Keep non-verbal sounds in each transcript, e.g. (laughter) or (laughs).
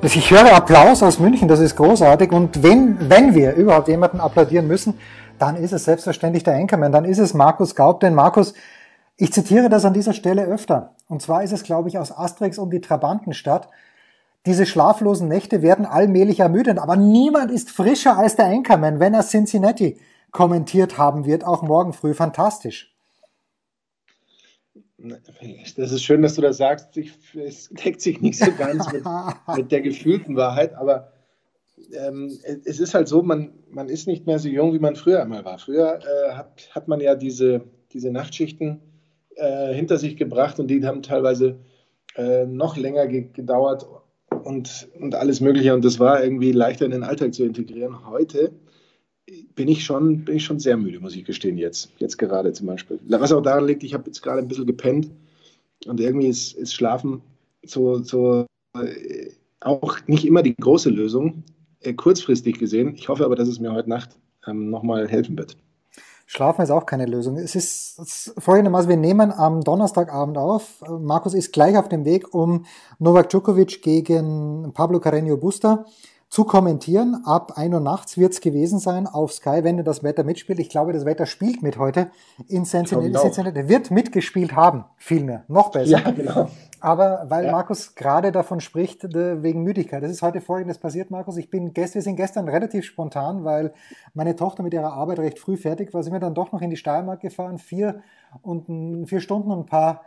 Ich höre Applaus aus München, das ist großartig. Und wenn, wenn wir überhaupt jemanden applaudieren müssen, dann ist es selbstverständlich der Enkermann, dann ist es Markus Gaub. Denn Markus, ich zitiere das an dieser Stelle öfter. Und zwar ist es, glaube ich, aus Asterix um die Trabantenstadt. Diese schlaflosen Nächte werden allmählich ermüdend, aber niemand ist frischer als der Anchorman, wenn er Cincinnati kommentiert haben wird, auch morgen früh. Fantastisch. Das ist schön, dass du das sagst. es deckt sich nicht so ganz mit, (laughs) mit der gefühlten Wahrheit, aber ähm, es ist halt so, man, man ist nicht mehr so jung, wie man früher einmal war. Früher äh, hat, hat man ja diese, diese Nachtschichten äh, hinter sich gebracht und die haben teilweise äh, noch länger ge gedauert und, und alles Mögliche. Und das war irgendwie leichter in den Alltag zu integrieren. Heute bin ich schon, bin ich schon sehr müde, muss ich gestehen, jetzt. Jetzt gerade zum Beispiel. Was auch daran liegt, ich habe jetzt gerade ein bisschen gepennt und irgendwie ist, ist Schlafen so, so äh, auch nicht immer die große Lösung, äh, kurzfristig gesehen. Ich hoffe aber, dass es mir heute Nacht ähm, nochmal helfen wird. Schlafen ist auch keine Lösung. Es ist, es ist folgendermaßen, wir nehmen am Donnerstagabend auf. Markus ist gleich auf dem Weg, um Novak Djokovic gegen Pablo Carreño Busta zu kommentieren. Ab 1 Uhr nachts wird es gewesen sein auf Sky, wenn das Wetter mitspielt. Ich glaube, das Wetter spielt mit heute in Cincinnati. Cincinnati. Wird mitgespielt haben, vielmehr. Noch besser. Ja, genau. Aber weil ja. Markus gerade davon spricht, wegen Müdigkeit. Das ist heute folgendes passiert, Markus. Ich bin gest, wir sind gestern relativ spontan, weil meine Tochter mit ihrer Arbeit recht früh fertig war, sind wir dann doch noch in die Steiermark gefahren. Vier und vier Stunden und ein paar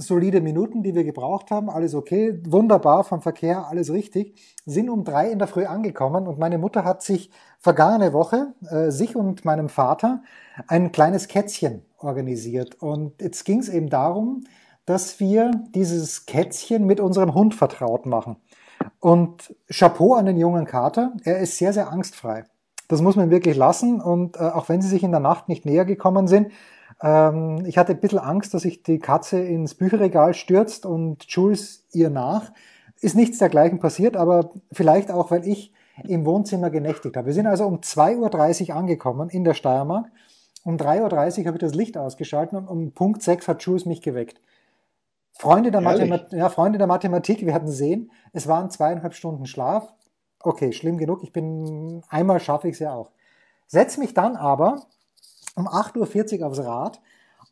solide Minuten, die wir gebraucht haben, alles okay, wunderbar vom Verkehr, alles richtig, sind um drei in der Früh angekommen und meine Mutter hat sich vergangene Woche, äh, sich und meinem Vater, ein kleines Kätzchen organisiert. Und jetzt ging es eben darum, dass wir dieses Kätzchen mit unserem Hund vertraut machen. Und Chapeau an den jungen Kater, er ist sehr, sehr angstfrei. Das muss man wirklich lassen und äh, auch wenn sie sich in der Nacht nicht näher gekommen sind, ähm, ich hatte ein bisschen Angst, dass sich die Katze ins Bücherregal stürzt und Jules ihr nach. Ist nichts dergleichen passiert, aber vielleicht auch, weil ich im Wohnzimmer genächtigt habe. Wir sind also um 2.30 Uhr angekommen in der Steiermark. Um 3.30 Uhr habe ich das Licht ausgeschaltet und um Punkt 6 hat Jules mich geweckt. Freunde der, ja, Freunde der Mathematik werden sehen, es waren zweieinhalb Stunden Schlaf. Okay, schlimm genug, ich bin, einmal schaffe ich es ja auch. Setz mich dann aber um 8.40 Uhr aufs Rad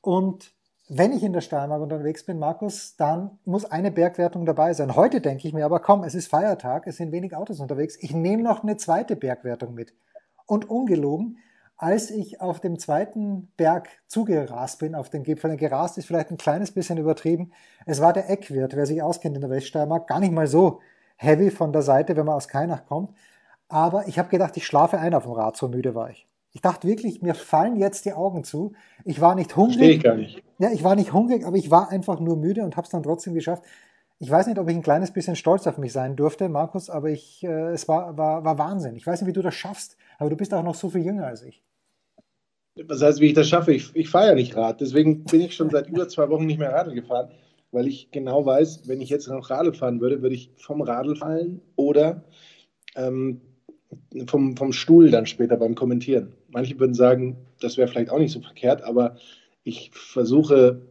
und wenn ich in der Steiermark unterwegs bin, Markus, dann muss eine Bergwertung dabei sein. Heute denke ich mir aber, komm, es ist Feiertag, es sind wenig Autos unterwegs, ich nehme noch eine zweite Bergwertung mit. Und ungelogen, als ich auf dem zweiten Berg zugerast bin, auf den Gipfel, gerast ist vielleicht ein kleines bisschen übertrieben, es war der Eckwirt, wer sich auskennt in der Weststeiermark, gar nicht mal so heavy von der Seite, wenn man aus Kainach kommt. Aber ich habe gedacht, ich schlafe ein auf dem Rad, so müde war ich. Ich dachte wirklich, mir fallen jetzt die Augen zu. Ich war nicht hungrig. Verstehe ich gar nicht. Ja, ich war nicht hungrig, aber ich war einfach nur müde und habe es dann trotzdem geschafft. Ich weiß nicht, ob ich ein kleines bisschen stolz auf mich sein durfte, Markus, aber ich, äh, es war, war, war Wahnsinn. Ich weiß nicht, wie du das schaffst, aber du bist auch noch so viel jünger als ich. Was heißt, wie ich das schaffe? Ich, ich fahre ja nicht Rad. Deswegen bin ich schon seit über zwei Wochen nicht mehr Radl gefahren, weil ich genau weiß, wenn ich jetzt noch Radl fahren würde, würde ich vom Radl fallen oder ähm, vom, vom Stuhl dann später beim Kommentieren. Manche würden sagen, das wäre vielleicht auch nicht so verkehrt, aber ich versuche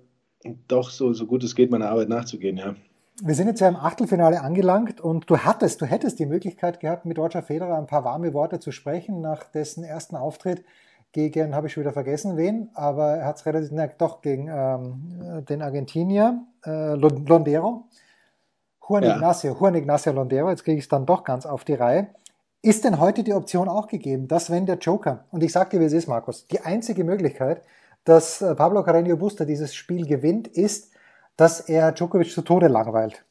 doch so, so gut es geht, meiner Arbeit nachzugehen, ja. Wir sind jetzt ja im Achtelfinale angelangt und du hattest, du hättest die Möglichkeit gehabt, mit Roger Federer ein paar warme Worte zu sprechen nach dessen ersten Auftritt gegen, habe ich schon wieder vergessen, wen, aber er hat es relativ, na, doch gegen ähm, den Argentinier, äh, Londero. Juan ja. Ignacio, Juan Ignacio Londero, jetzt kriege ich es dann doch ganz auf die Reihe. Ist denn heute die Option auch gegeben, dass wenn der Joker, und ich sage dir, wie es ist, Markus, die einzige Möglichkeit, dass äh, Pablo Carreño Busta dieses Spiel gewinnt, ist, dass er Djokovic zu Tode langweilt.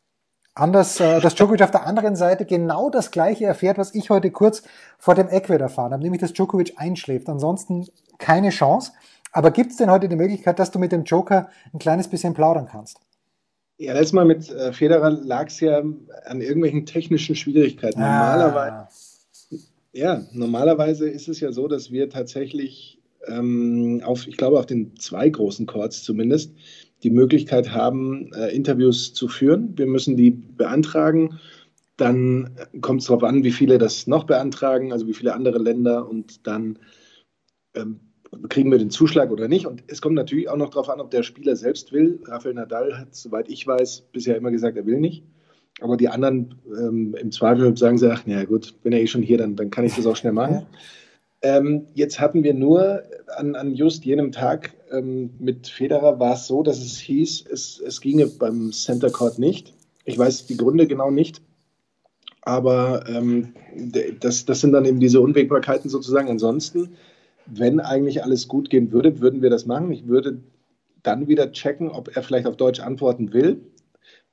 Anders, äh, dass Djokovic auf der anderen Seite genau das gleiche erfährt, was ich heute kurz vor dem Eckwert erfahren habe, nämlich dass Djokovic einschläft. Ansonsten keine Chance. Aber gibt es denn heute die Möglichkeit, dass du mit dem Joker ein kleines bisschen plaudern kannst? Ja, letztes Mal mit äh, Federer lag es ja an irgendwelchen technischen Schwierigkeiten. Ah. Normalerweise Ja, normalerweise ist es ja so, dass wir tatsächlich ähm, auf, ich glaube, auf den zwei großen Courts zumindest, die Möglichkeit haben, äh, Interviews zu führen. Wir müssen die beantragen. Dann kommt es darauf an, wie viele das noch beantragen, also wie viele andere Länder. Und dann ähm, kriegen wir den Zuschlag oder nicht. Und es kommt natürlich auch noch darauf an, ob der Spieler selbst will. Rafael Nadal hat, soweit ich weiß, bisher immer gesagt, er will nicht. Aber die anderen ähm, im Zweifel sagen sie, ach, na gut, bin ja eh schon hier, dann, dann kann ich das auch schnell machen. Ähm, jetzt hatten wir nur an, an just jenem Tag ähm, mit Federer war es so, dass es hieß, es, es ginge beim Center Court nicht. Ich weiß die Gründe genau nicht, aber ähm, das, das sind dann eben diese Unwägbarkeiten sozusagen. Ansonsten, wenn eigentlich alles gut gehen würde, würden wir das machen. Ich würde dann wieder checken, ob er vielleicht auf Deutsch antworten will.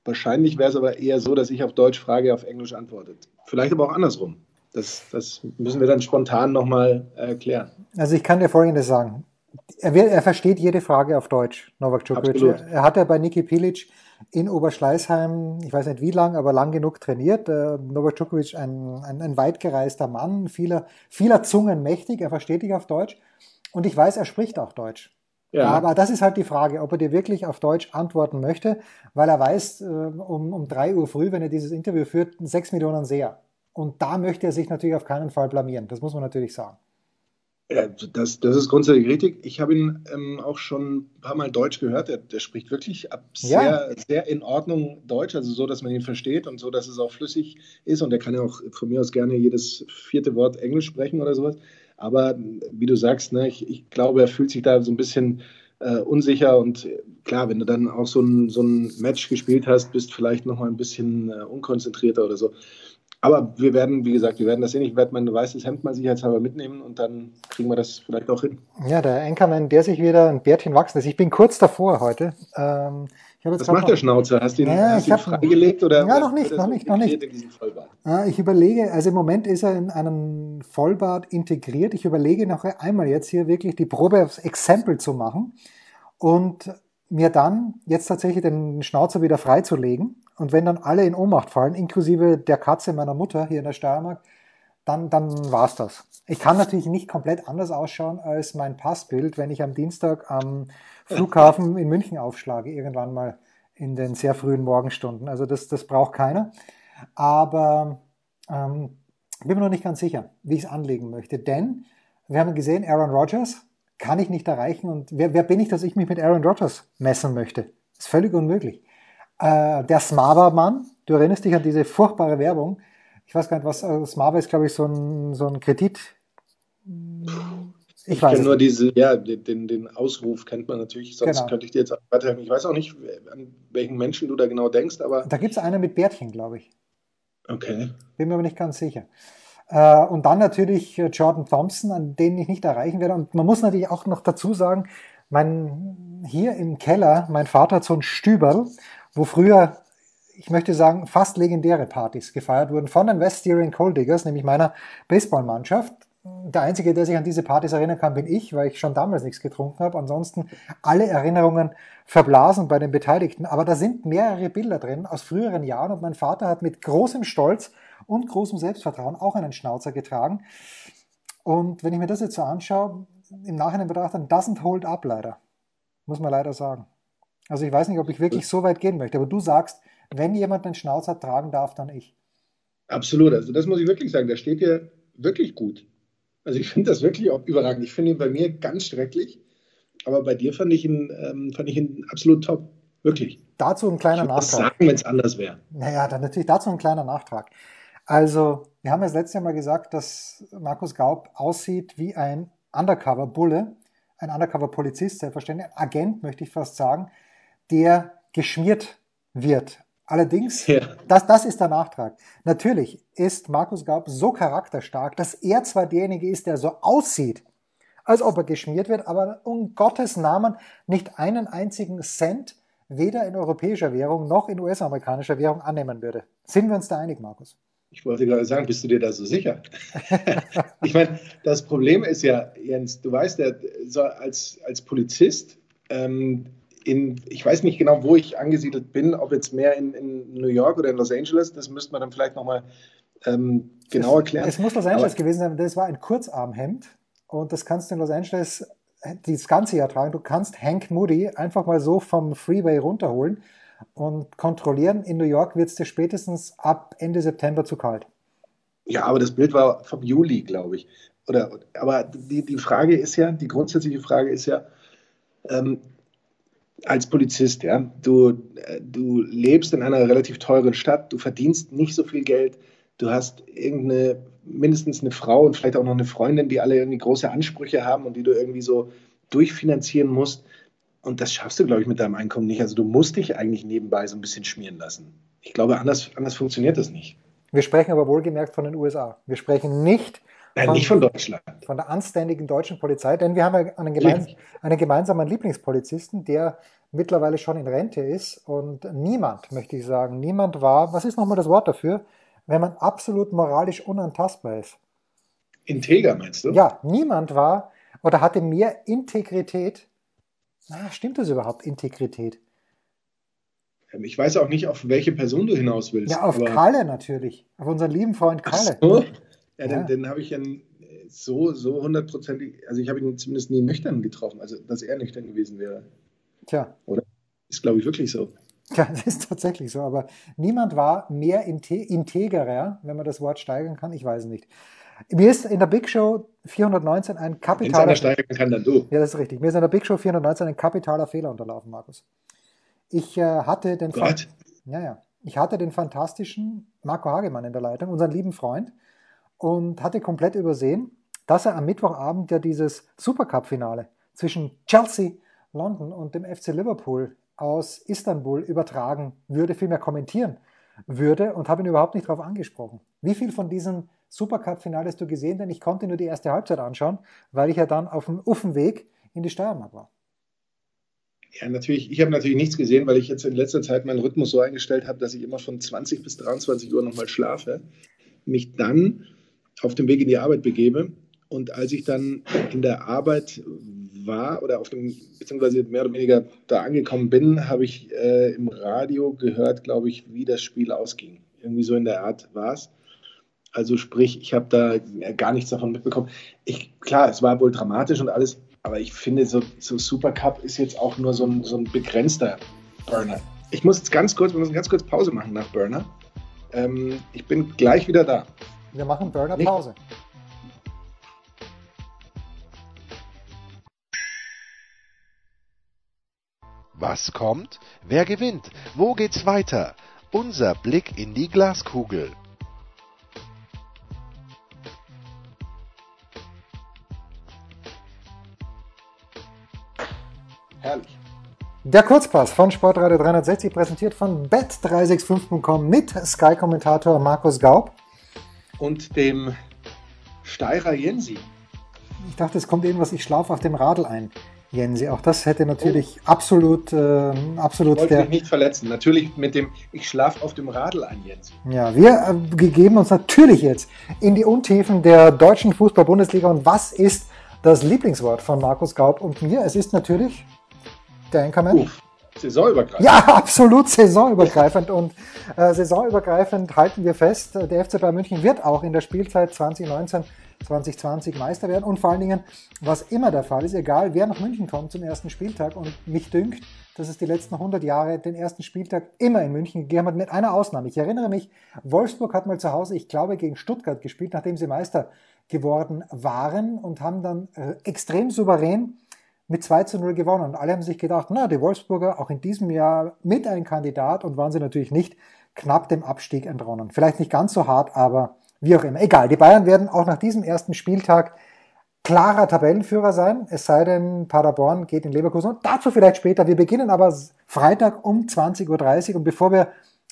Wahrscheinlich wäre es aber eher so, dass ich auf Deutsch frage, auf Englisch antwortet. Vielleicht aber auch andersrum. Das, das müssen wir dann spontan nochmal erklären. Also ich kann dir Folgendes sagen. Er, will, er versteht jede Frage auf Deutsch, Novak Djokovic. Absolut. Er hat ja bei Niki Pilic in Oberschleißheim, ich weiß nicht wie lang, aber lang genug trainiert. Äh, Novak Djokovic, ein, ein, ein weitgereister Mann, vieler, vieler Zungen mächtig, er versteht dich auf Deutsch. Und ich weiß, er spricht auch Deutsch. Ja. Aber das ist halt die Frage, ob er dir wirklich auf Deutsch antworten möchte, weil er weiß, äh, um, um drei Uhr früh, wenn er dieses Interview führt, sechs Millionen Seher. Und da möchte er sich natürlich auf keinen Fall blamieren. Das muss man natürlich sagen. Ja, das, das ist grundsätzlich richtig. Ich habe ihn ähm, auch schon ein paar Mal Deutsch gehört. Der, der spricht wirklich ab sehr, ja. sehr in Ordnung Deutsch, also so, dass man ihn versteht und so, dass es auch flüssig ist. Und er kann ja auch von mir aus gerne jedes vierte Wort Englisch sprechen oder sowas. Aber wie du sagst, ne, ich, ich glaube, er fühlt sich da so ein bisschen äh, unsicher. Und klar, wenn du dann auch so ein, so ein Match gespielt hast, bist vielleicht noch mal ein bisschen äh, unkonzentrierter oder so. Aber wir werden, wie gesagt, wir werden das sehen. Ich werde mein weißes Hemd mal sicherheitshalber mitnehmen und dann kriegen wir das vielleicht auch hin. Ja, der Enkermann, der sich wieder ein Bärtchen wachsen lässt. Ich bin kurz davor heute. Ähm, Was macht der Schnauzer? Hast du ihn, ja, hast ihn freigelegt oder? Ja, noch nicht, noch nicht, noch nicht. Ich überlege, also im Moment ist er in einen Vollbart integriert. Ich überlege noch einmal jetzt hier wirklich die Probe aufs Exempel zu machen und mir dann jetzt tatsächlich den Schnauzer wieder freizulegen und wenn dann alle in Ohnmacht fallen, inklusive der Katze meiner Mutter hier in der Steiermark, dann, dann war's das. Ich kann natürlich nicht komplett anders ausschauen als mein Passbild, wenn ich am Dienstag am Flughafen in München aufschlage, irgendwann mal in den sehr frühen Morgenstunden. Also das, das braucht keiner. Aber ähm, bin mir noch nicht ganz sicher, wie ich es anlegen möchte. Denn wir haben gesehen, Aaron Rodgers kann ich nicht erreichen. Und wer, wer bin ich, dass ich mich mit Aaron Rodgers messen möchte? Ist völlig unmöglich. Äh, der Smava-Mann, du erinnerst dich an diese furchtbare Werbung. Ich weiß gar nicht, was äh, Smava ist, glaube ich, so ein, so ein Kredit. Ich, ich kenne nur diese, ja, den, den Ausruf kennt man natürlich, sonst genau. könnte ich dir jetzt weiterhelfen. Ich weiß auch nicht, an welchen Menschen du da genau denkst, aber. Da gibt es einen mit Bärtchen, glaube ich. Okay. Bin mir aber nicht ganz sicher. Äh, und dann natürlich äh, Jordan Thompson, an den ich nicht erreichen werde. Und man muss natürlich auch noch dazu sagen, mein, hier im Keller, mein Vater hat so ein Stüberl wo früher, ich möchte sagen, fast legendäre Partys gefeiert wurden von den West Styrian Cold Diggers, nämlich meiner Baseballmannschaft. Der Einzige, der sich an diese Partys erinnern kann, bin ich, weil ich schon damals nichts getrunken habe. Ansonsten alle Erinnerungen verblasen bei den Beteiligten. Aber da sind mehrere Bilder drin aus früheren Jahren und mein Vater hat mit großem Stolz und großem Selbstvertrauen auch einen Schnauzer getragen. Und wenn ich mir das jetzt so anschaue, im Nachhinein betrachtet, doesn't hold up leider. Muss man leider sagen. Also ich weiß nicht, ob ich wirklich so weit gehen möchte, aber du sagst, wenn jemand einen Schnauzer tragen darf, dann ich. Absolut, also das muss ich wirklich sagen, der steht dir wirklich gut. Also ich finde das wirklich auch überragend. Ich finde ihn bei mir ganz schrecklich, aber bei dir fand ich ihn, ähm, fand ich ihn absolut top. Wirklich. Dazu ein kleiner ich Nachtrag. sagen, wenn es anders wäre. Naja, dann natürlich dazu ein kleiner Nachtrag. Also, wir haben ja das letzte Mal gesagt, dass Markus Gaub aussieht wie ein Undercover-Bulle, ein Undercover-Polizist, selbstverständlich, ein Agent, möchte ich fast sagen, der geschmiert wird. Allerdings, ja. das, das ist der Nachtrag. Natürlich ist Markus Gaub so charakterstark, dass er zwar derjenige ist, der so aussieht, als ob er geschmiert wird, aber um Gottes Namen nicht einen einzigen Cent weder in europäischer Währung noch in US-amerikanischer Währung annehmen würde. Sind wir uns da einig, Markus? Ich wollte gerade sagen, bist du dir da so sicher? (laughs) ich meine, das Problem ist ja, Jens, du weißt ja, so als, als Polizist ähm, in, ich weiß nicht genau, wo ich angesiedelt bin, ob jetzt mehr in, in, New York oder in Los Angeles, das müsste man dann vielleicht nochmal ähm, genau erklären. Es muss Los Angeles Aber, gewesen sein, das war ein Kurzarmhemd und das kannst du in Los Angeles das ganze Jahr tragen. Du kannst Hank Moody einfach mal so vom Freeway runterholen und kontrollieren. In New York wird es dir spätestens ab Ende September zu kalt. Ja, aber das Bild war vom Juli, glaube ich. Oder, aber die, die Frage ist ja, die grundsätzliche Frage ist ja, ähm, als Polizist, ja, du, äh, du lebst in einer relativ teuren Stadt, du verdienst nicht so viel Geld, du hast irgendeine, mindestens eine Frau und vielleicht auch noch eine Freundin, die alle irgendwie große Ansprüche haben und die du irgendwie so durchfinanzieren musst. Und das schaffst du, glaube ich, mit deinem Einkommen nicht. Also du musst dich eigentlich nebenbei so ein bisschen schmieren lassen. Ich glaube, anders, anders funktioniert das nicht. Wir sprechen aber wohlgemerkt von den USA. Wir sprechen nicht Nein, von, nicht von Deutschland. Von der anständigen deutschen Polizei, denn wir haben einen, gemeins einen gemeinsamen Lieblingspolizisten, der mittlerweile schon in Rente ist und niemand, möchte ich sagen, niemand war, was ist nochmal das Wort dafür, wenn man absolut moralisch unantastbar ist? Integer meinst du? Ja, niemand war oder hatte mehr Integrität. Na, stimmt das überhaupt, Integrität? Ähm, ich weiß auch nicht, auf welche Person du hinaus willst. Ja, auf Kalle natürlich. Auf unseren lieben Freund Kalle. Ach so? Ja, den, ja. den habe ich ja so, so hundertprozentig, also ich habe ihn zumindest nie nüchtern getroffen, also dass er nüchtern gewesen wäre. Tja. Oder? Ist, glaube ich, wirklich so. Ja, (laughs) das ist tatsächlich so, aber niemand war mehr integerer, wenn man das Wort steigern kann, ich weiß nicht. Mir ist in der Big Show 419 ein kapitaler... Steigern kann, dann du. Ja, das ist richtig. Mir ist in der Big Show 419 ein kapitaler Fehler unterlaufen, Markus. Ich äh, hatte den... Gott. Ja, ja. Ich hatte den fantastischen Marco Hagemann in der Leitung, unseren lieben Freund, und hatte komplett übersehen, dass er am Mittwochabend ja dieses Supercup-Finale zwischen Chelsea, London und dem FC Liverpool aus Istanbul übertragen würde, vielmehr kommentieren würde und habe ihn überhaupt nicht darauf angesprochen. Wie viel von diesem Supercup-Finale hast du gesehen? Denn ich konnte nur die erste Halbzeit anschauen, weil ich ja dann auf dem Uffenweg in die Steiermark war. Ja, natürlich. Ich habe natürlich nichts gesehen, weil ich jetzt in letzter Zeit meinen Rhythmus so eingestellt habe, dass ich immer von 20 bis 23 Uhr nochmal schlafe, mich dann auf dem Weg in die Arbeit begebe. Und als ich dann in der Arbeit war oder auf dem, beziehungsweise mehr oder weniger da angekommen bin, habe ich äh, im Radio gehört, glaube ich, wie das Spiel ausging. Irgendwie so in der Art war es. Also sprich, ich habe da gar nichts davon mitbekommen. Ich, klar, es war wohl dramatisch und alles, aber ich finde, so, so Supercup ist jetzt auch nur so ein, so ein begrenzter Burner. Ich muss jetzt ganz kurz, wir müssen ganz kurz Pause machen nach Burner. Ähm, ich bin gleich wieder da. Wir machen Burner-Pause. Was kommt? Wer gewinnt? Wo geht's weiter? Unser Blick in die Glaskugel. Herrlich. Der Kurzpass von Sportradio 360 präsentiert von bet365.com mit Sky-Kommentator Markus Gaub und dem Steirer Jensi. Ich dachte, es kommt irgendwas, ich schlafe auf dem Radl ein. Jensi, auch das hätte natürlich oh. absolut, äh, absolut. Ich wollte der, mich nicht verletzen. Natürlich mit dem, ich schlafe auf dem Radl ein, Jensi. Ja, wir äh, gegeben uns natürlich jetzt in die Untiefen der deutschen Fußball-Bundesliga. Und was ist das Lieblingswort von Markus Gaub und mir? Es ist natürlich der Anchorman. Uff. Saisonübergreifend. Ja, (laughs) absolut saisonübergreifend. Und äh, saisonübergreifend halten wir fest, der FC Bayern München wird auch in der Spielzeit 2019 2020 Meister werden. Und vor allen Dingen, was immer der Fall ist, egal wer nach München kommt zum ersten Spieltag. Und mich dünkt, dass es die letzten 100 Jahre den ersten Spieltag immer in München gegeben hat, mit einer Ausnahme. Ich erinnere mich, Wolfsburg hat mal zu Hause, ich glaube, gegen Stuttgart gespielt, nachdem sie Meister geworden waren und haben dann äh, extrem souverän mit 2 zu 0 gewonnen. Und alle haben sich gedacht, na, die Wolfsburger auch in diesem Jahr mit ein Kandidat und waren sie natürlich nicht knapp dem Abstieg entronnen. Vielleicht nicht ganz so hart, aber wie auch immer. Egal, die Bayern werden auch nach diesem ersten Spieltag klarer Tabellenführer sein, es sei denn, Paderborn geht in Leverkusen. Und dazu vielleicht später. Wir beginnen aber Freitag um 20.30 Uhr. Und bevor wir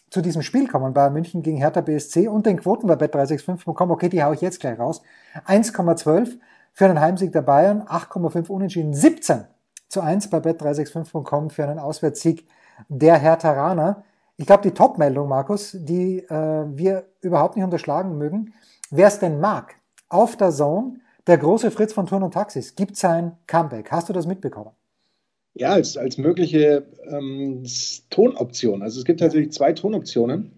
zu diesem Spiel kommen, Bayern München gegen Hertha BSC und den Quoten bei Bet365 bekommen, okay, die haue ich jetzt gleich raus. 1,12 für einen Heimsieg der Bayern, 8,5 Unentschieden, 17 zu 1 bei bet365.com für einen Auswärtssieg der Hertharaner. Ich glaube, die Top-Meldung, Markus, die äh, wir überhaupt nicht unterschlagen mögen, wer es denn mag, auf der Zone, der große Fritz von Turn und Taxis gibt sein Comeback. Hast du das mitbekommen? Ja, als, als mögliche ähm, Tonoption. Also es gibt tatsächlich zwei Tonoptionen.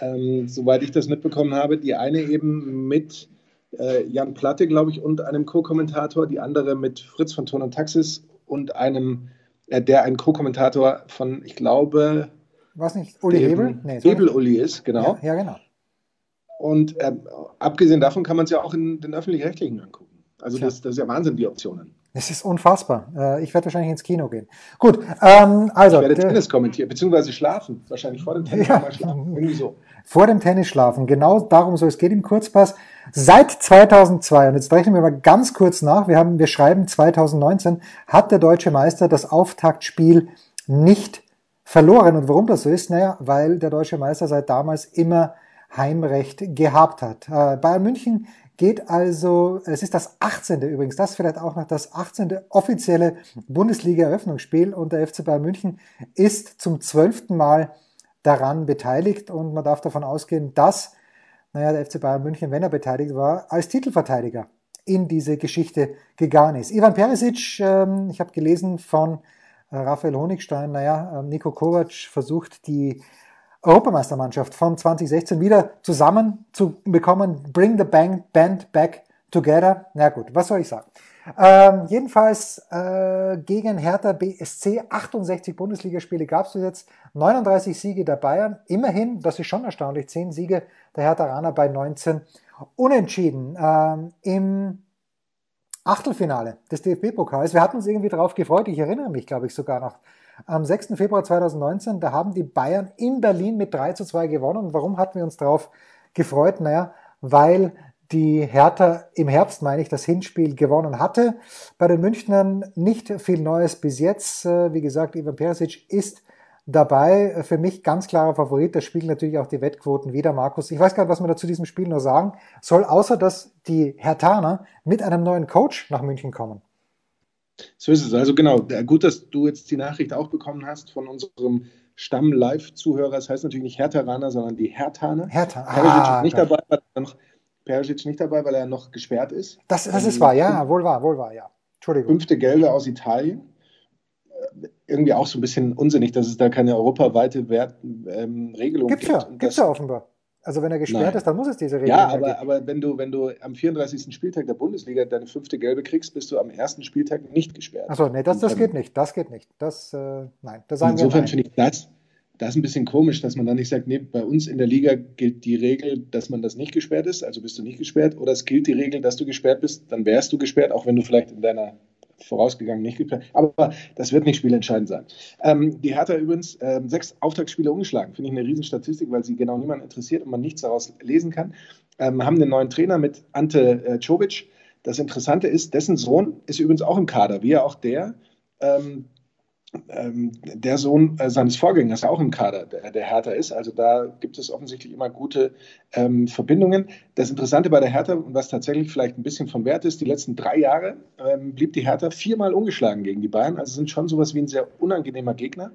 ähm, soweit ich das mitbekommen habe. Die eine eben mit äh, Jan Platte, glaube ich, und einem Co-Kommentator, die andere mit Fritz von Ton und Taxis und einem, äh, der ein Co-Kommentator von, ich glaube, was nicht, Uli Hebel? Nee, Hebel-Uli ist, genau. Ja, ja genau. Und äh, abgesehen davon kann man es ja auch in den öffentlich-rechtlichen angucken. Also das, das, ist ja Wahnsinn, die Optionen. Das ist unfassbar. Äh, ich werde wahrscheinlich ins Kino gehen. Gut, ähm, also. Ich werde Tennis kommentieren, beziehungsweise schlafen. Wahrscheinlich vor dem Tennis ja, schlafen. Irgendwie so. Vor dem Tennis schlafen. Genau darum soll es geht im Kurzpass. Seit 2002, und jetzt rechnen wir mal ganz kurz nach, wir, haben, wir schreiben 2019, hat der deutsche Meister das Auftaktspiel nicht verloren. Und warum das so ist? Naja, weil der deutsche Meister seit damals immer Heimrecht gehabt hat. Äh, Bayern München geht also, es ist das 18. übrigens, das vielleicht auch noch das 18. offizielle Bundesliga-Eröffnungsspiel und der FC Bayern München ist zum zwölften Mal daran beteiligt und man darf davon ausgehen, dass, naja, der FC Bayern München, wenn er beteiligt war, als Titelverteidiger in diese Geschichte gegangen ist. Ivan Perisic, ähm, ich habe gelesen von Raphael Honigstein, naja, ähm, Nico Kovac versucht die Europameistermannschaft von 2016 wieder zusammen zu bekommen. Bring the band back together. Na gut, was soll ich sagen? Ähm, jedenfalls äh, gegen Hertha BSC 68 Bundesligaspiele gab es jetzt, 39 Siege der Bayern. Immerhin, das ist schon erstaunlich, 10 Siege der Hertha Rana bei 19 Unentschieden. Ähm, Im Achtelfinale des DFB-Pokals. Wir hatten uns irgendwie darauf gefreut. Ich erinnere mich, glaube ich, sogar noch. Am 6. Februar 2019, da haben die Bayern in Berlin mit 3 zu 2 gewonnen. Und warum hatten wir uns darauf gefreut? Naja, weil die Hertha im Herbst, meine ich, das Hinspiel gewonnen hatte. Bei den Münchnern nicht viel Neues bis jetzt. Äh, wie gesagt, Ivan Perisic ist dabei. Für mich ganz klarer Favorit. Das spielen natürlich auch die Wettquoten wieder, Markus. Ich weiß gar nicht, was man da zu diesem Spiel nur sagen soll, außer dass die Hertaner mit einem neuen Coach nach München kommen. So ist es. Also genau, gut, dass du jetzt die Nachricht auch bekommen hast von unserem Stamm-Live-Zuhörer. Das heißt natürlich nicht Herteraner, sondern die Hertaner. Hertha. Perisic ah, nicht dabei, weil er noch, Perisic nicht dabei, weil er noch gesperrt ist. Das, das ist wahr, ja, wohl wahr, wohl wahr, ja. Entschuldigung. Fünfte Gelbe aus Italien irgendwie auch so ein bisschen unsinnig, dass es da keine europaweite Wert, ähm, Regelung gibt's gibt. Ja, gibt es ja offenbar. Also wenn er gesperrt Nein. ist, dann muss es diese Regelung Ja, aber, aber wenn, du, wenn du am 34. Spieltag der Bundesliga deine fünfte Gelbe kriegst, bist du am ersten Spieltag nicht gesperrt. Achso, nee, das, das geht nicht. Das geht nicht. Das, äh, nein, das sagen Insofern finde ich das, das ein bisschen komisch, dass man dann nicht sagt, nee, bei uns in der Liga gilt die Regel, dass man das nicht gesperrt ist, also bist du nicht gesperrt, oder es gilt die Regel, dass du gesperrt bist, dann wärst du gesperrt, auch wenn du vielleicht in deiner vorausgegangen nicht geplant. Aber das wird nicht spielentscheidend sein. Ähm, die Hertha übrigens äh, sechs Auftaktspiele umgeschlagen. Finde ich eine Riesenstatistik, weil sie genau niemand interessiert und man nichts daraus lesen kann. Ähm, haben einen neuen Trainer mit Ante äh, Czovic. Das Interessante ist, dessen Sohn ist übrigens auch im Kader, wie auch der. Ähm, ähm, der Sohn äh, seines Vorgängers auch im Kader der, der, Hertha ist. Also da gibt es offensichtlich immer gute ähm, Verbindungen. Das Interessante bei der Hertha und was tatsächlich vielleicht ein bisschen von Wert ist, die letzten drei Jahre ähm, blieb die Hertha viermal ungeschlagen gegen die Bayern. Also sind schon sowas wie ein sehr unangenehmer Gegner.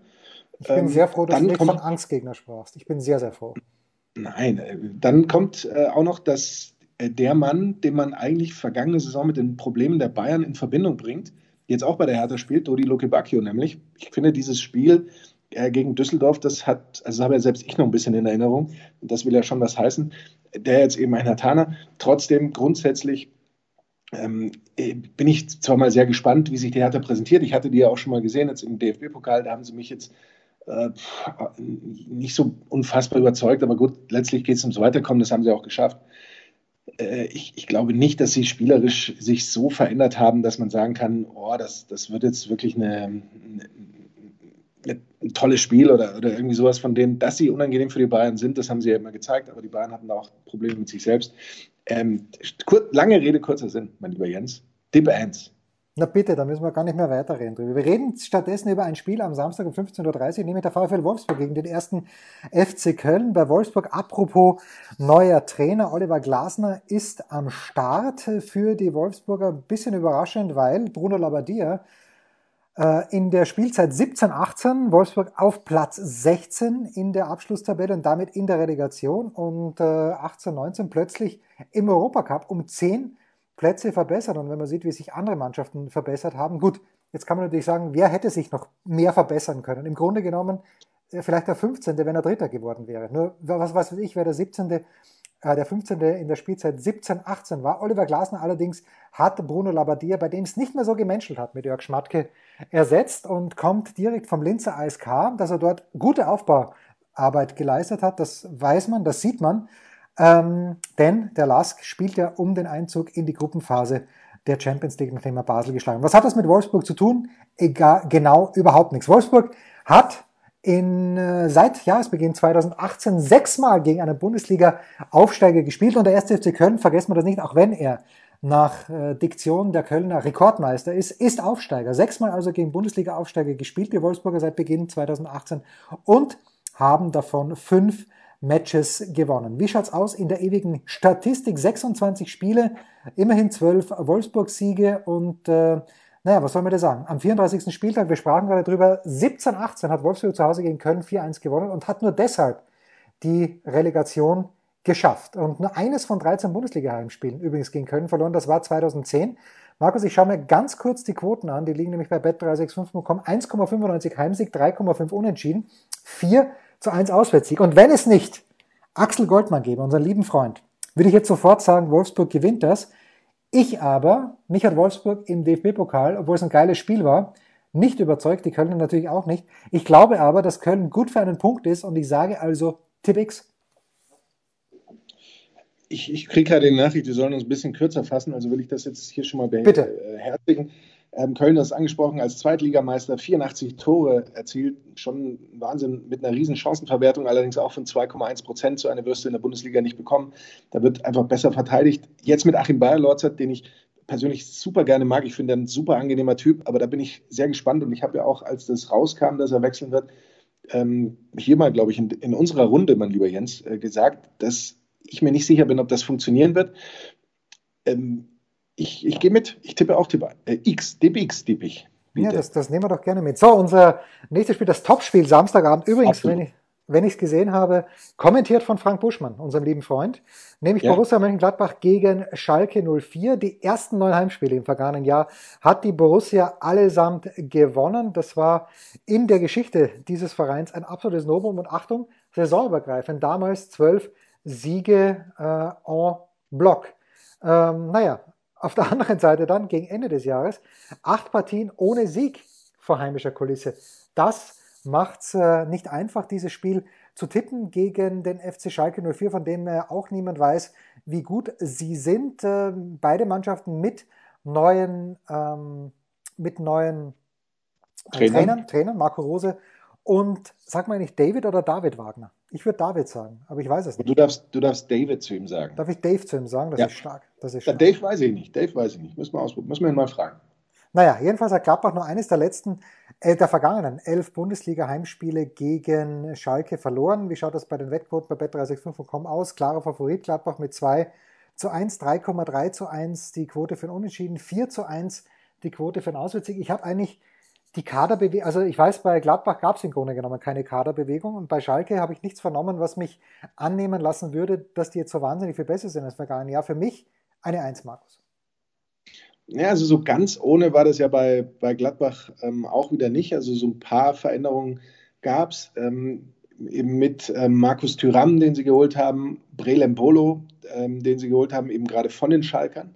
Ich bin sehr froh, dass du nicht kommt, von Angstgegner sprachst. Ich bin sehr, sehr froh. Nein, äh, dann kommt äh, auch noch, dass äh, der Mann, den man eigentlich vergangene Saison mit den Problemen der Bayern in Verbindung bringt, jetzt auch bei der Hertha spielt, Dodi Luke nämlich. Ich finde dieses Spiel äh, gegen Düsseldorf, das hat, also das habe ja selbst ich noch ein bisschen in Erinnerung, und das will ja schon was heißen, der jetzt eben ein Hertaner, trotzdem grundsätzlich ähm, äh, bin ich zwar mal sehr gespannt, wie sich die Hertha präsentiert. Ich hatte die ja auch schon mal gesehen, jetzt im DFB-Pokal, da haben sie mich jetzt äh, nicht so unfassbar überzeugt, aber gut, letztlich geht es ums Weiterkommen, das haben sie auch geschafft. Äh, ich, ich, glaube nicht, dass sie spielerisch sich so verändert haben, dass man sagen kann, oh, das, das wird jetzt wirklich eine, eine, ein tolles Spiel oder, oder irgendwie sowas von denen, dass sie unangenehm für die Bayern sind, das haben sie ja immer gezeigt, aber die Bayern hatten auch Probleme mit sich selbst. Ähm, kur lange Rede, kurzer Sinn, mein lieber Jens. Dip 1. Na bitte, da müssen wir gar nicht mehr weiterreden drüber. Wir reden stattdessen über ein Spiel am Samstag um 15.30 Uhr, nämlich der VfL Wolfsburg gegen den ersten FC Köln. Bei Wolfsburg, apropos neuer Trainer, Oliver Glasner ist am Start für die Wolfsburger. Ein bisschen überraschend, weil Bruno Labbadia äh, in der Spielzeit 17-18 Wolfsburg auf Platz 16 in der Abschlusstabelle und damit in der Relegation und 18-19 äh, plötzlich im Europacup um 10 Plätze verbessert. Und wenn man sieht, wie sich andere Mannschaften verbessert haben, gut, jetzt kann man natürlich sagen, wer hätte sich noch mehr verbessern können? Im Grunde genommen vielleicht der 15., wenn er Dritter geworden wäre. Nur, was, was weiß ich, wer der 17., äh, der 15. in der Spielzeit 17, 18 war. Oliver Glasner allerdings hat Bruno Labbadia, bei dem es nicht mehr so gemenschelt hat mit Jörg Schmatke, ersetzt und kommt direkt vom Linzer ASK, dass er dort gute Aufbauarbeit geleistet hat. Das weiß man, das sieht man. Ähm, denn der Lask spielt ja um den Einzug in die Gruppenphase der Champions League, nachdem er Basel geschlagen. Was hat das mit Wolfsburg zu tun? Egal, genau überhaupt nichts. Wolfsburg hat in, äh, seit Jahresbeginn 2018 sechsmal gegen einen Bundesliga-Aufsteiger gespielt und der erste FC Köln, vergessen wir das nicht, auch wenn er nach äh, Diktion der Kölner Rekordmeister ist, ist Aufsteiger. Sechsmal also gegen Bundesliga-Aufsteiger gespielt, die Wolfsburger seit Beginn 2018 und haben davon fünf Matches gewonnen. Wie schaut's aus in der ewigen Statistik? 26 Spiele, immerhin 12 Wolfsburg-Siege und äh, naja, was soll man da sagen? Am 34. Spieltag, wir sprachen gerade drüber, 17-18 hat Wolfsburg zu Hause gegen Köln 4-1 gewonnen und hat nur deshalb die Relegation geschafft. Und nur eines von 13 Bundesliga-Heimspielen übrigens gegen Köln verloren, das war 2010. Markus, ich schaue mir ganz kurz die Quoten an, die liegen nämlich bei bet365.com. 1,95 Heimsieg, 3,5 Unentschieden, 4 zu 1 Auswärtssieg. Und wenn es nicht Axel Goldmann gäbe, unseren lieben Freund, würde ich jetzt sofort sagen, Wolfsburg gewinnt das. Ich aber, mich hat Wolfsburg im DFB-Pokal, obwohl es ein geiles Spiel war, nicht überzeugt, die Kölner natürlich auch nicht. Ich glaube aber, dass Köln gut für einen Punkt ist und ich sage also Tipp X. Ich, ich kriege gerade die Nachricht, wir sollen uns ein bisschen kürzer fassen, also will ich das jetzt hier schon mal beherzigen. Bitte. Ähm, Köln das angesprochen als Zweitligameister, 84 Tore erzielt, schon Wahnsinn mit einer riesen Chancenverwertung, allerdings auch von 2,1 Prozent. So eine wirst du in der Bundesliga nicht bekommen. Da wird einfach besser verteidigt. Jetzt mit Achim Bayer-Lorzert, den ich persönlich super gerne mag. Ich finde er ein super angenehmer Typ, aber da bin ich sehr gespannt und ich habe ja auch, als das rauskam, dass er wechseln wird, ähm, hier mal, glaube ich, in, in, unserer Runde, mein lieber Jens, äh, gesagt, dass ich mir nicht sicher bin, ob das funktionieren wird. Ähm, ich, ich gehe mit. Ich tippe auch Tipp äh, X. Tipp X tippe ich. Bitte. Ja, das, das nehmen wir doch gerne mit. So, unser nächstes Spiel, das Topspiel Samstagabend. Übrigens, Absolut. wenn ich wenn ich es gesehen habe, kommentiert von Frank Buschmann, unserem lieben Freund, nämlich ja. Borussia Mönchengladbach gegen Schalke 04. Die ersten neun Heimspiele im vergangenen Jahr hat die Borussia allesamt gewonnen. Das war in der Geschichte dieses Vereins ein absolutes Novum und Achtung, saisonübergreifend. Damals zwölf Siege äh, en bloc. Ähm, naja, auf der anderen Seite dann gegen Ende des Jahres acht Partien ohne Sieg vor heimischer Kulisse. Das macht es äh, nicht einfach, dieses Spiel zu tippen gegen den FC Schalke 04, von dem äh, auch niemand weiß, wie gut sie sind. Äh, beide Mannschaften mit neuen, ähm, mit neuen äh, Trainern. Trainern, Trainern, Marco Rose und sag mal nicht David oder David Wagner? Ich würde David sagen, aber ich weiß es nicht. Du darfst, du darfst David zu ihm sagen. Darf ich Dave zu ihm sagen? Das ja. ist stark. Das ist stark. Dave weiß ich nicht. Dave weiß ich nicht. Müssen wir ausprobieren. Müssen wir ihn mal fragen. Naja, jedenfalls hat Gladbach nur eines der letzten, äh, der vergangenen elf Bundesliga-Heimspiele gegen Schalke verloren. Wie schaut das bei den Wettquoten bei bet365.com aus? Klarer Favorit Gladbach mit 2 zu 1, 3,3 zu 1 die Quote für ein Unentschieden, 4 zu 1 die Quote für ein Auswärtssieg. Ich habe eigentlich die Kaderbewegung, also ich weiß, bei Gladbach gab es im Grunde genommen keine Kaderbewegung und bei Schalke habe ich nichts vernommen, was mich annehmen lassen würde, dass die jetzt so wahnsinnig viel besser sind als vergangenen Jahr. Für mich eine Eins, Markus. Ja, also so ganz ohne war das ja bei, bei Gladbach ähm, auch wieder nicht. Also so ein paar Veränderungen gab es. Ähm, eben mit ähm, Markus Thüram, den sie geholt haben, Brelem Polo, ähm, den sie geholt haben, eben gerade von den Schalkern.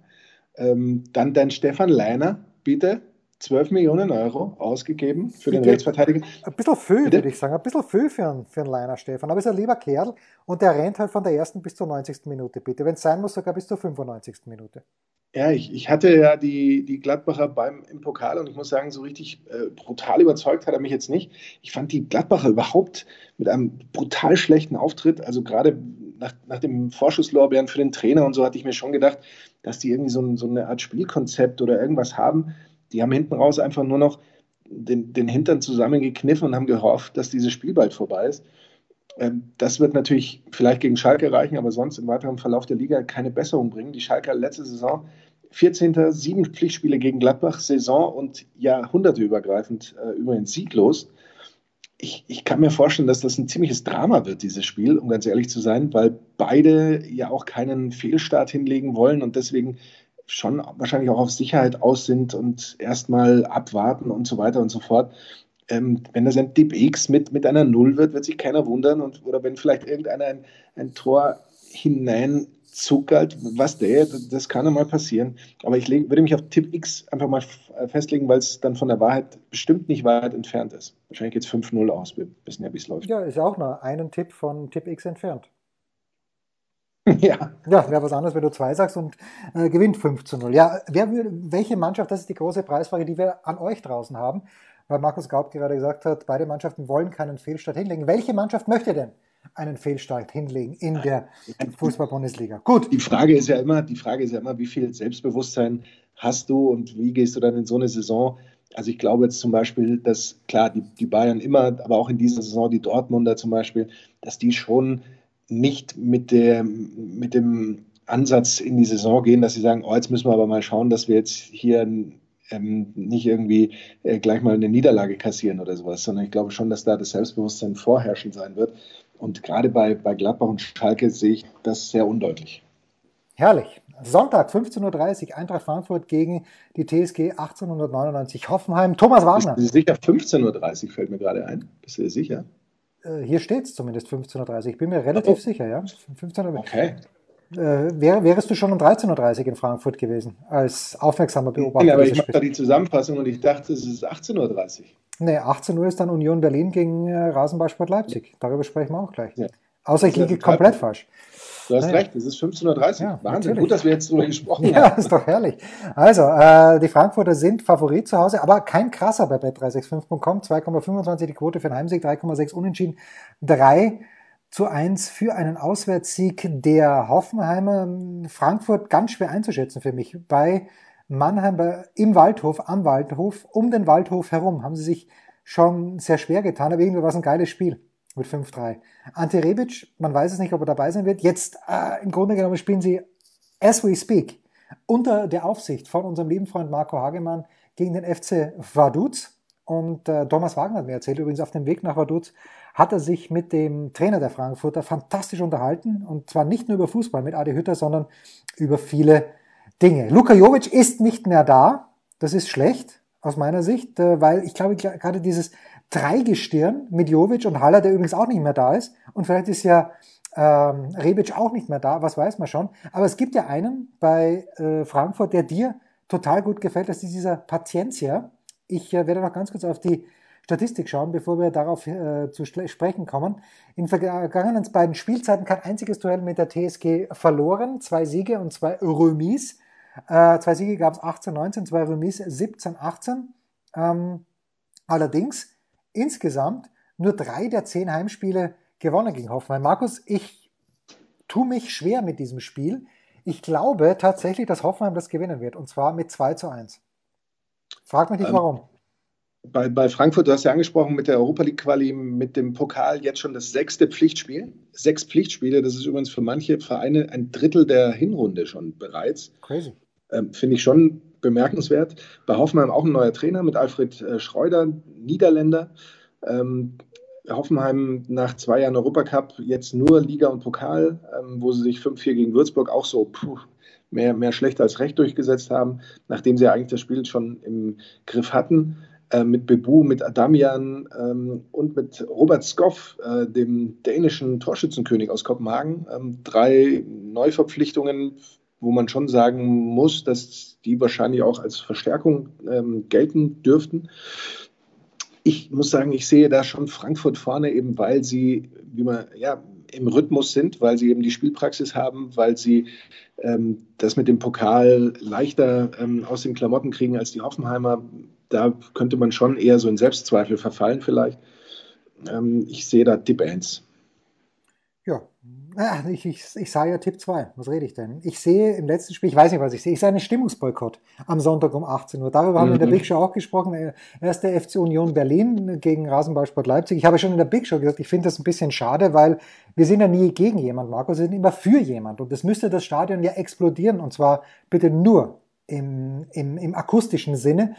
Ähm, dann dein Stefan Leiner, bitte, 12 Millionen Euro ausgegeben für den Rechtsverteidiger. Ein bisschen viel, würde ich sagen. Ein bisschen viel für einen, für einen Leiner, Stefan. Aber ist ein lieber Kerl und der rennt halt von der ersten bis zur 90. Minute, bitte. Wenn es sein muss, sogar bis zur 95. Minute. Ja, ich, ich hatte ja die, die Gladbacher beim, im Pokal und ich muss sagen, so richtig äh, brutal überzeugt hat er mich jetzt nicht. Ich fand die Gladbacher überhaupt mit einem brutal schlechten Auftritt, also gerade nach, nach dem Vorschusslorbeeren für den Trainer und so hatte ich mir schon gedacht, dass die irgendwie so, so eine Art Spielkonzept oder irgendwas haben. Die haben hinten raus einfach nur noch den, den Hintern zusammengekniffen und haben gehofft, dass dieses Spiel bald vorbei ist. Ähm, das wird natürlich vielleicht gegen Schalke reichen, aber sonst im weiteren Verlauf der Liga keine Besserung bringen. Die Schalke letzte Saison 14. sieben Pflichtspiele gegen Gladbach, Saison und Jahrhunderteübergreifend äh, übrigens sieglos. Ich, ich, kann mir vorstellen, dass das ein ziemliches Drama wird, dieses Spiel, um ganz ehrlich zu sein, weil beide ja auch keinen Fehlstart hinlegen wollen und deswegen schon wahrscheinlich auch auf Sicherheit aus sind und erstmal abwarten und so weiter und so fort. ähm, wenn das ein Tipp X mit, mit einer Null wird, wird sich keiner wundern. Und, oder wenn vielleicht irgendeiner ein, ein Tor hineinzuckert, was der, das kann einmal passieren. Aber ich leg, würde mich auf Tipp X einfach mal festlegen, weil es dann von der Wahrheit bestimmt nicht weit entfernt ist. Wahrscheinlich geht es 5-0 aus. Wir wissen ja, wie es läuft. Ja, ist auch nur einen Tipp von Tipp X entfernt. (laughs) Ja. Ja, wäre was anderes, wenn du zwei sagst und äh, gewinnt 5 zu 0. Ja, wer will, welche Mannschaft, das ist die große Preisfrage, die wir an euch draußen haben, weil Markus Gaub gerade gesagt hat, beide Mannschaften wollen keinen Fehlstart hinlegen. Welche Mannschaft möchte denn einen Fehlstart hinlegen in der Fußball-Bundesliga? Gut. Die Frage ist ja immer, die Frage ist ja immer, wie viel Selbstbewusstsein hast du und wie gehst du dann in so eine Saison? Also ich glaube jetzt zum Beispiel, dass klar, die, die Bayern immer, aber auch in dieser Saison die Dortmunder zum Beispiel, dass die schon nicht mit, der, mit dem Ansatz in die Saison gehen, dass sie sagen, oh, jetzt müssen wir aber mal schauen, dass wir jetzt hier ähm, nicht irgendwie äh, gleich mal eine Niederlage kassieren oder sowas, sondern ich glaube schon, dass da das Selbstbewusstsein vorherrschend sein wird. Und gerade bei, bei Gladbach und Schalke sehe ich das sehr undeutlich. Herrlich. Sonntag 15.30 Uhr Eintracht Frankfurt gegen die TSG 1899 Hoffenheim. Thomas Wagner. Bist du sicher 15.30 Uhr fällt mir gerade ein. Bist du dir sicher? Äh, hier steht es zumindest 15.30 Uhr. Ich bin mir relativ oh. sicher, ja. 15 okay. Äh, wär, wärst du schon um 13.30 Uhr in Frankfurt gewesen, als aufmerksamer Beobachter? Ja, aber ich mache da die Zusammenfassung und ich dachte, es ist 18.30 Uhr. Nee, 18 Uhr ist dann Union Berlin gegen äh, Rasenballsport Leipzig. Darüber sprechen wir auch gleich. Ja. Außer ich liege komplett falsch. Du hast recht, es ist 15.30 Uhr. Ja, Wahnsinn, natürlich. gut, dass wir jetzt darüber gesprochen ja, haben. Ja, ist doch herrlich. Also, äh, die Frankfurter sind Favorit zu Hause, aber kein krasser bei bet365.com. 2,25 die Quote für einen Heimsieg, 3,6 unentschieden, 3 zu 1 für einen Auswärtssieg der Hoffenheimer. Frankfurt ganz schwer einzuschätzen für mich. Bei Mannheim bei, im Waldhof, am Waldhof, um den Waldhof herum haben sie sich schon sehr schwer getan, aber irgendwie war es ein geiles Spiel mit 5-3. Ante Rebic, man weiß es nicht, ob er dabei sein wird. Jetzt, äh, im Grunde genommen spielen sie, as we speak, unter der Aufsicht von unserem lieben Freund Marco Hagemann gegen den FC Vaduz. Und äh, Thomas Wagner hat mir erzählt, übrigens auf dem Weg nach Vaduz hat er sich mit dem Trainer der Frankfurter fantastisch unterhalten. Und zwar nicht nur über Fußball mit Adi Hütter, sondern über viele Dinge. Luka Jovic ist nicht mehr da. Das ist schlecht aus meiner Sicht, äh, weil ich glaube, gerade dieses Dreigestirn mit Jovic und Haller, der übrigens auch nicht mehr da ist. Und vielleicht ist ja ähm, Rebic auch nicht mehr da, was weiß man schon. Aber es gibt ja einen bei äh, Frankfurt, der dir total gut gefällt, das ist dieser Paciencia. Ich äh, werde noch ganz kurz auf die Statistik schauen, bevor wir darauf äh, zu sprechen kommen. In vergangenen beiden Spielzeiten kein einziges Duell mit der TSG verloren, zwei Siege und zwei Remis. Äh, zwei Siege gab es 18, 19, zwei Remis 17, 18. Ähm, allerdings insgesamt nur drei der zehn Heimspiele gewonnen gegen Hoffenheim. Markus, ich tue mich schwer mit diesem Spiel. Ich glaube tatsächlich, dass Hoffenheim das gewinnen wird und zwar mit 2 zu 1. Frag mich nicht ähm, warum. Bei, bei, Frankfurt, du hast ja angesprochen, mit der Europa League Quali, mit dem Pokal jetzt schon das sechste Pflichtspiel. Sechs Pflichtspiele, das ist übrigens für manche Vereine ein Drittel der Hinrunde schon bereits. Crazy. Ähm, Finde ich schon bemerkenswert. Bei Hoffenheim auch ein neuer Trainer mit Alfred äh, Schreuder, Niederländer. Ähm, Hoffenheim nach zwei Jahren Europacup jetzt nur Liga und Pokal, ähm, wo sie sich 5-4 gegen Würzburg auch so puh, mehr, mehr schlecht als recht durchgesetzt haben, nachdem sie eigentlich das Spiel schon im Griff hatten. Äh, mit Bebu, mit Adamian ähm, und mit Robert Skoff, äh, dem dänischen Torschützenkönig aus Kopenhagen. Ähm, drei Neuverpflichtungen wo man schon sagen muss, dass die wahrscheinlich auch als Verstärkung ähm, gelten dürften. Ich muss sagen, ich sehe da schon Frankfurt vorne, eben weil sie, wie man, ja, im Rhythmus sind, weil sie eben die Spielpraxis haben, weil sie ähm, das mit dem Pokal leichter ähm, aus den Klamotten kriegen als die Hoffenheimer. Da könnte man schon eher so in Selbstzweifel verfallen vielleicht. Ähm, ich sehe da Tipp 1. Ja, ich, ich, ich sah ja Tipp 2. Was rede ich denn? Ich sehe im letzten Spiel, ich weiß nicht, was ich sehe, ich sehe einen Stimmungsboykott am Sonntag um 18 Uhr. Darüber haben wir in der mhm. Big Show auch gesprochen. Erst der FC Union Berlin gegen Rasenballsport Leipzig. Ich habe schon in der Big Show gesagt, ich finde das ein bisschen schade, weil wir sind ja nie gegen jemand, Markus, wir sind immer für jemand. Und das müsste das Stadion ja explodieren. Und zwar bitte nur im, im, im akustischen Sinne.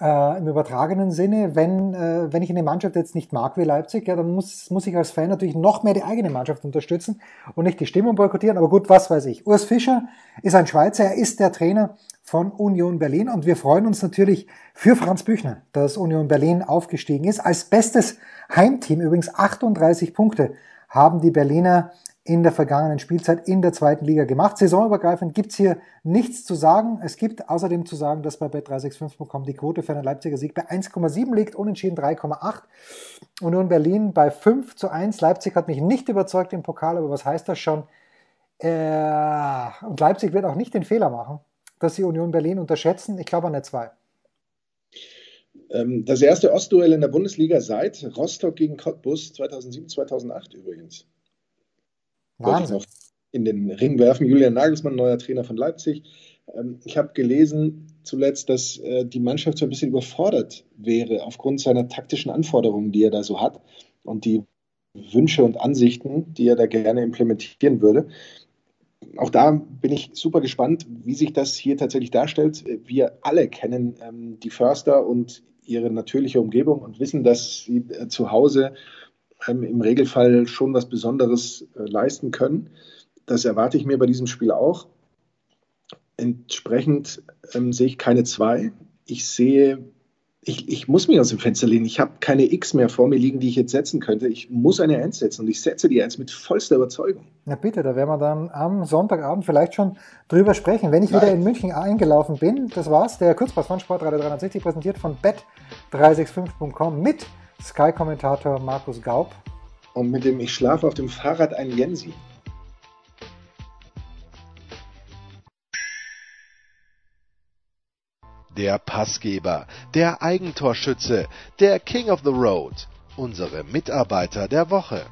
Äh, im übertragenen Sinne, wenn, äh, wenn ich eine Mannschaft jetzt nicht mag wie Leipzig, ja, dann muss, muss ich als Fan natürlich noch mehr die eigene Mannschaft unterstützen und nicht die Stimmung boykottieren. Aber gut, was weiß ich. Urs Fischer ist ein Schweizer, er ist der Trainer von Union Berlin und wir freuen uns natürlich für Franz Büchner, dass Union Berlin aufgestiegen ist. Als bestes Heimteam übrigens 38 Punkte haben die Berliner in der vergangenen Spielzeit in der zweiten Liga gemacht. Saisonübergreifend gibt's hier nichts zu sagen. Es gibt außerdem zu sagen, dass bei bet365.com die Quote für einen Leipziger Sieg bei 1,7 liegt, unentschieden 3,8. Union Berlin bei 5 zu 1. Leipzig hat mich nicht überzeugt im Pokal, aber was heißt das schon? Äh, und Leipzig wird auch nicht den Fehler machen, dass sie Union Berlin unterschätzen. Ich glaube an der 2. Ähm, das erste Ostduell in der Bundesliga seit Rostock gegen Cottbus 2007, 2008 übrigens. Wollte ich noch in den Ring werfen. Julian Nagelsmann, neuer Trainer von Leipzig. Ähm, ich habe gelesen zuletzt, dass äh, die Mannschaft so ein bisschen überfordert wäre aufgrund seiner taktischen Anforderungen, die er da so hat und die Wünsche und Ansichten, die er da gerne implementieren würde. Auch da bin ich super gespannt, wie sich das hier tatsächlich darstellt. Wir alle kennen ähm, die Förster und ihre natürliche Umgebung und wissen, dass sie äh, zu Hause ähm, im Regelfall schon was Besonderes äh, leisten können. Das erwarte ich mir bei diesem Spiel auch. Entsprechend ähm, sehe ich keine zwei. Ich sehe, ich, ich muss mich aus dem Fenster lehnen. Ich habe keine X mehr vor mir liegen, die ich jetzt setzen könnte. Ich muss eine Eins setzen und ich setze die Eins mit vollster Überzeugung. Na bitte, da werden wir dann am Sonntagabend vielleicht schon drüber sprechen. Wenn ich Nein. wieder in München eingelaufen bin, das war's. Der Kurzpass von Sportradio 360 präsentiert von bet365.com mit Sky-Kommentator Markus Gaub. Und mit dem Ich schlafe auf dem Fahrrad ein Jensi. Der Passgeber, der Eigentorschütze, der King of the Road, unsere Mitarbeiter der Woche.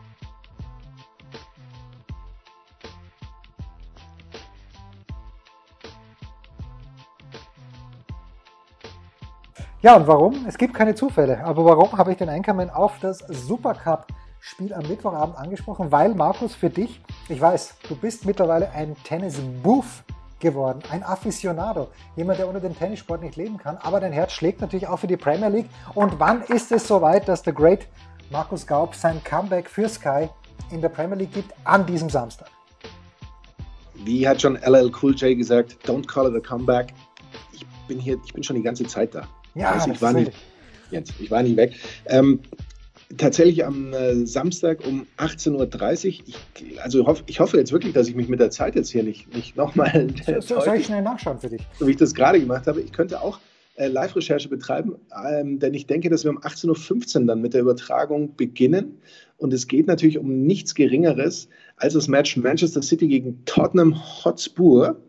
Ja, und warum? Es gibt keine Zufälle. Aber warum habe ich den Einkommen auf das Supercup-Spiel am Mittwochabend angesprochen? Weil, Markus, für dich, ich weiß, du bist mittlerweile ein Tennis-Buff geworden, ein Aficionado, jemand, der ohne den Tennissport nicht leben kann. Aber dein Herz schlägt natürlich auch für die Premier League. Und wann ist es soweit, dass der Great Markus Gaub sein Comeback für Sky in der Premier League gibt? An diesem Samstag. Wie hat schon LL Cool J gesagt, don't call it a comeback. Ich bin hier, ich bin schon die ganze Zeit da. Ja, also ich, war nicht, Jens, ich war nicht weg. Ähm, tatsächlich am äh, Samstag um 18.30 Uhr. Ich, also hoff, ich hoffe jetzt wirklich, dass ich mich mit der Zeit jetzt hier nicht, nicht nochmal. So, (laughs) so, soll ich schnell nachschauen für dich? So wie ich das gerade gemacht habe. Ich könnte auch äh, Live-Recherche betreiben, ähm, denn ich denke, dass wir um 18.15 Uhr dann mit der Übertragung beginnen. Und es geht natürlich um nichts Geringeres als das Match Manchester City gegen Tottenham Hotspur.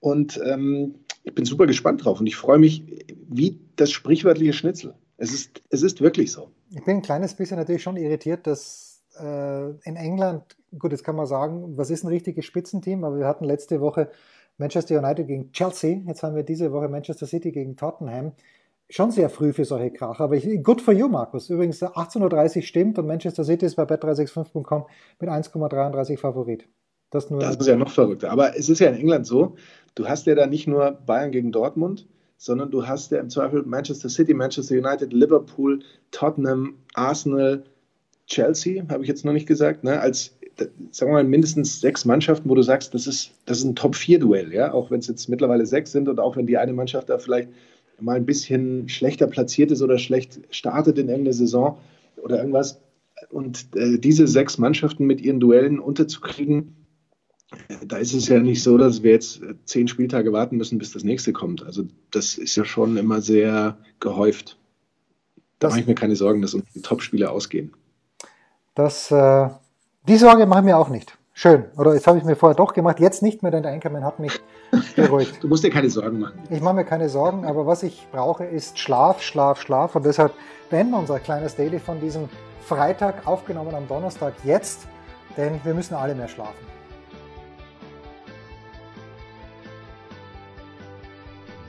Und ähm, ich bin super gespannt drauf und ich freue mich wie das sprichwörtliche Schnitzel. Es ist, es ist wirklich so. Ich bin ein kleines bisschen natürlich schon irritiert, dass äh, in England, gut, jetzt kann man sagen, was ist ein richtiges Spitzenteam, aber wir hatten letzte Woche Manchester United gegen Chelsea, jetzt haben wir diese Woche Manchester City gegen Tottenham. Schon sehr früh für solche Kracher, aber ich, good for you, Markus. Übrigens 18.30 Uhr stimmt und Manchester City ist bei bet365.com mit 1,33 Favorit. Das, nur das ist ja noch verrückter. Aber es ist ja in England so, du hast ja da nicht nur Bayern gegen Dortmund, sondern du hast ja im Zweifel Manchester City, Manchester United, Liverpool, Tottenham, Arsenal, Chelsea, habe ich jetzt noch nicht gesagt, ne, als sagen wir mal mindestens sechs Mannschaften, wo du sagst, das ist, das ist ein Top-4-Duell, ja, auch wenn es jetzt mittlerweile sechs sind und auch wenn die eine Mannschaft da vielleicht mal ein bisschen schlechter platziert ist oder schlecht startet in irgendeiner Saison oder irgendwas. Und äh, diese sechs Mannschaften mit ihren Duellen unterzukriegen, da ist es ja nicht so, dass wir jetzt zehn Spieltage warten müssen, bis das nächste kommt. Also das ist ja schon immer sehr gehäuft. Da mache ich mir keine Sorgen, dass uns die Top-Spiele ausgehen. Das, äh, die Sorge mache ich mir auch nicht. Schön. Oder jetzt habe ich mir vorher doch gemacht, jetzt nicht mehr, denn der Einkommen hat mich (laughs) beruhigt. du musst dir keine Sorgen machen. Ich mache mir keine Sorgen, aber was ich brauche, ist Schlaf, Schlaf, Schlaf. Und deshalb beenden wir unser kleines Daily von diesem Freitag, aufgenommen am Donnerstag jetzt, denn wir müssen alle mehr schlafen.